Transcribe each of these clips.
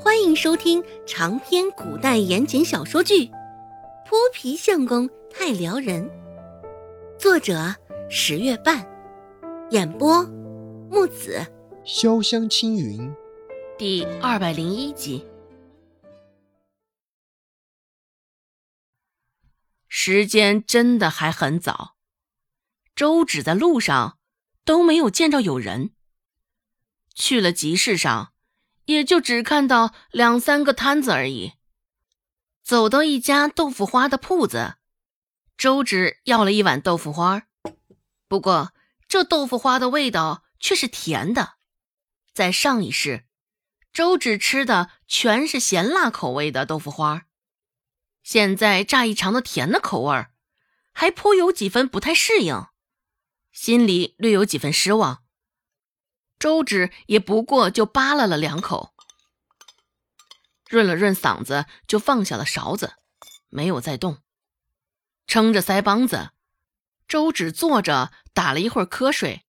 欢迎收听长篇古代言情小说剧《泼皮相公太撩人》，作者十月半，演播木子潇湘青云，第二百零一集。时间真的还很早，周芷在路上都没有见着有人。去了集市上，也就只看到两三个摊子而已。走到一家豆腐花的铺子，周芷要了一碗豆腐花，不过这豆腐花的味道却是甜的。在上一世，周芷吃的全是咸辣口味的豆腐花，现在乍一尝的甜的口味，还颇有几分不太适应，心里略有几分失望。周芷也不过就扒拉了两口，润了润嗓子，就放下了勺子，没有再动，撑着腮帮子，周芷坐着打了一会儿瞌睡，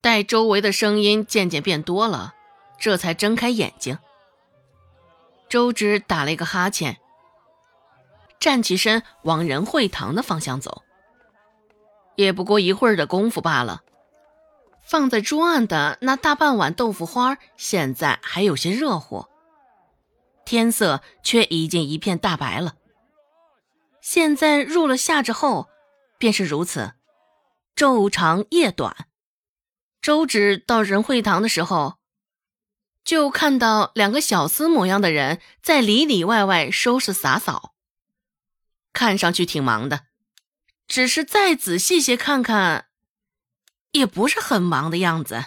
待周围的声音渐渐变多了，这才睁开眼睛。周芷打了一个哈欠，站起身往仁惠堂的方向走，也不过一会儿的功夫罢了。放在桌案的那大半碗豆腐花，现在还有些热乎，天色却已经一片大白了。现在入了夏之后，便是如此，昼长夜短。周芷到仁惠堂的时候，就看到两个小厮模样的人在里里外外收拾洒扫，看上去挺忙的，只是再仔细些看看。也不是很忙的样子，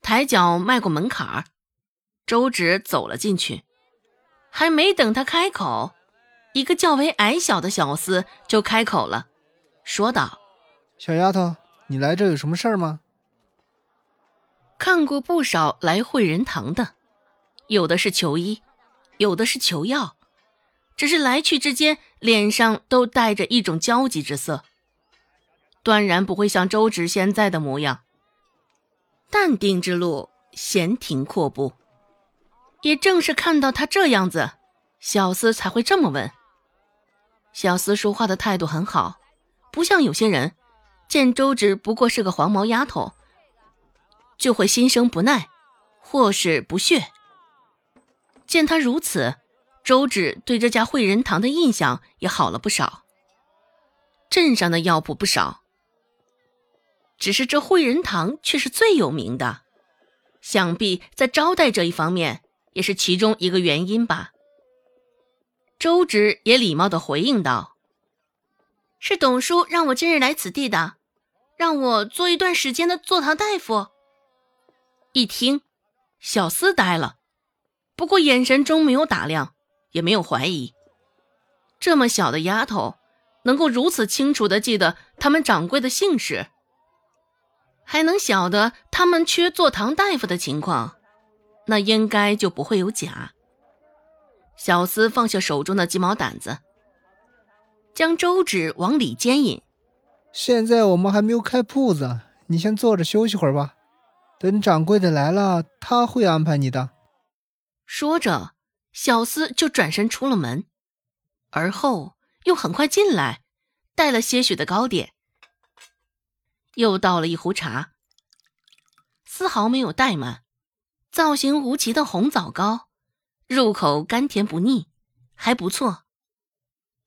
抬脚迈过门槛儿，周芷走了进去，还没等他开口，一个较为矮小的小厮就开口了，说道：“小丫头，你来这有什么事儿吗？”看过不少来汇仁堂的，有的是求医，有的是求药，只是来去之间，脸上都带着一种焦急之色。断然不会像周芷现在的模样，淡定之路，闲庭阔步。也正是看到他这样子，小厮才会这么问。小厮说话的态度很好，不像有些人见周芷不过是个黄毛丫头，就会心生不耐，或是不屑。见他如此，周芷对这家惠仁堂的印象也好了不少。镇上的药铺不少。只是这汇仁堂却是最有名的，想必在招待这一方面也是其中一个原因吧。周芷也礼貌的回应道：“是董叔让我今日来此地的，让我做一段时间的坐堂大夫。”一听，小厮呆了，不过眼神中没有打量，也没有怀疑。这么小的丫头，能够如此清楚的记得他们掌柜的姓氏。还能晓得他们缺坐堂大夫的情况，那应该就不会有假。小厮放下手中的鸡毛掸子，将周芷往里间引。现在我们还没有开铺子，你先坐着休息会儿吧。等掌柜的来了，他会安排你的。说着，小厮就转身出了门，而后又很快进来，带了些许的糕点。又倒了一壶茶，丝毫没有怠慢。造型无奇的红枣糕，入口甘甜不腻，还不错。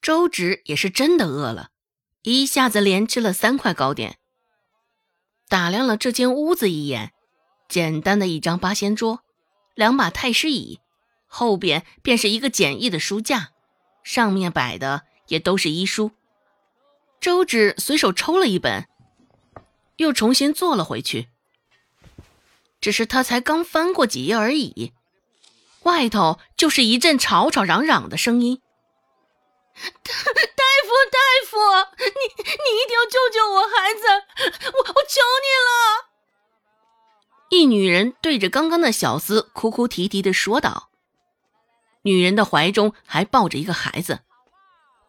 周芷也是真的饿了，一下子连吃了三块糕点。打量了这间屋子一眼，简单的一张八仙桌，两把太师椅，后边便是一个简易的书架，上面摆的也都是医书。周芷随手抽了一本。又重新坐了回去，只是他才刚翻过几页而已，外头就是一阵吵吵嚷嚷的声音。大大夫，大夫，你你一定要救救我孩子，我我求你了！一女人对着刚刚的小厮哭哭啼啼的说道。女人的怀中还抱着一个孩子，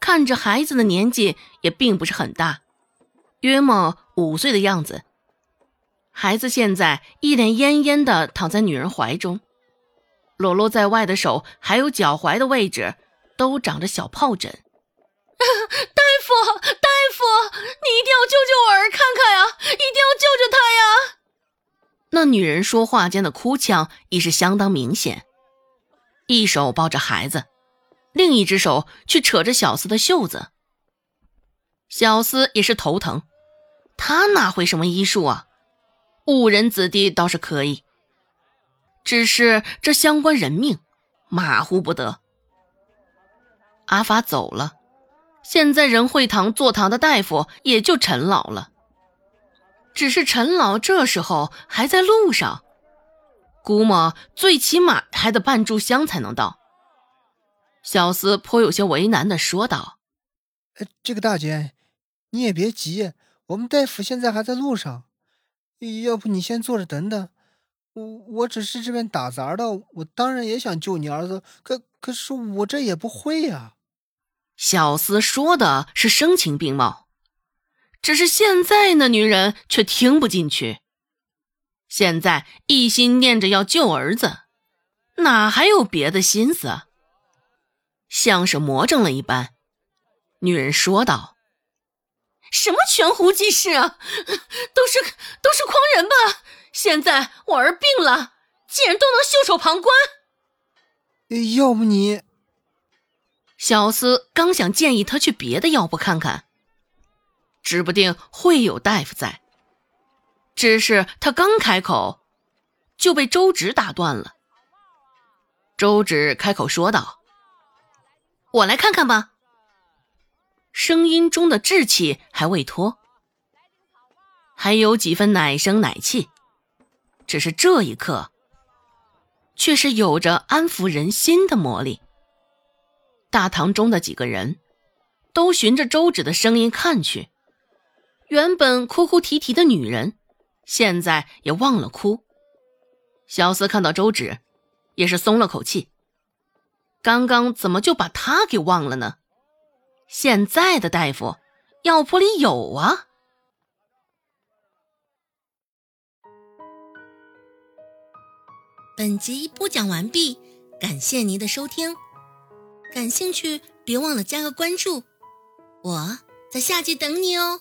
看着孩子的年纪也并不是很大。约莫五岁的样子，孩子现在一脸恹恹的躺在女人怀中，裸露在外的手还有脚踝的位置都长着小疱疹。大夫，大夫，你一定要救救我儿看看呀！一定要救救他呀！那女人说话间的哭腔已是相当明显，一手抱着孩子，另一只手却扯着小厮的袖子。小厮也是头疼，他哪会什么医术啊？误人子弟倒是可以，只是这相关人命，马虎不得。阿发走了，现在仁惠堂坐堂的大夫也就陈老了。只是陈老这时候还在路上，估摸最起码还得半炷香才能到。小厮颇有些为难的说道：“这个大姐，你也别急，我们大夫现在还在路上。”要不你先坐着等等，我我只是这边打杂的，我当然也想救你儿子，可可是我这也不会呀。小厮说的是声情并茂，只是现在那女人却听不进去。现在一心念着要救儿子，哪还有别的心思？像是魔怔了一般，女人说道。什么悬壶济世啊，都是都是诓人吧！现在我儿病了，竟然都能袖手旁观。要不你……小厮刚想建议他去别的药铺看看，指不定会有大夫在。只是他刚开口，就被周芷打断了。周芷开口说道：“我来看看吧。”声音中的稚气还未脱，还有几分奶声奶气，只是这一刻，却是有着安抚人心的魔力。大堂中的几个人，都循着周芷的声音看去，原本哭哭啼啼的女人，现在也忘了哭。小厮看到周芷，也是松了口气。刚刚怎么就把她给忘了呢？现在的大夫，药铺里有啊。本集播讲完毕，感谢您的收听。感兴趣，别忘了加个关注，我在下集等你哦。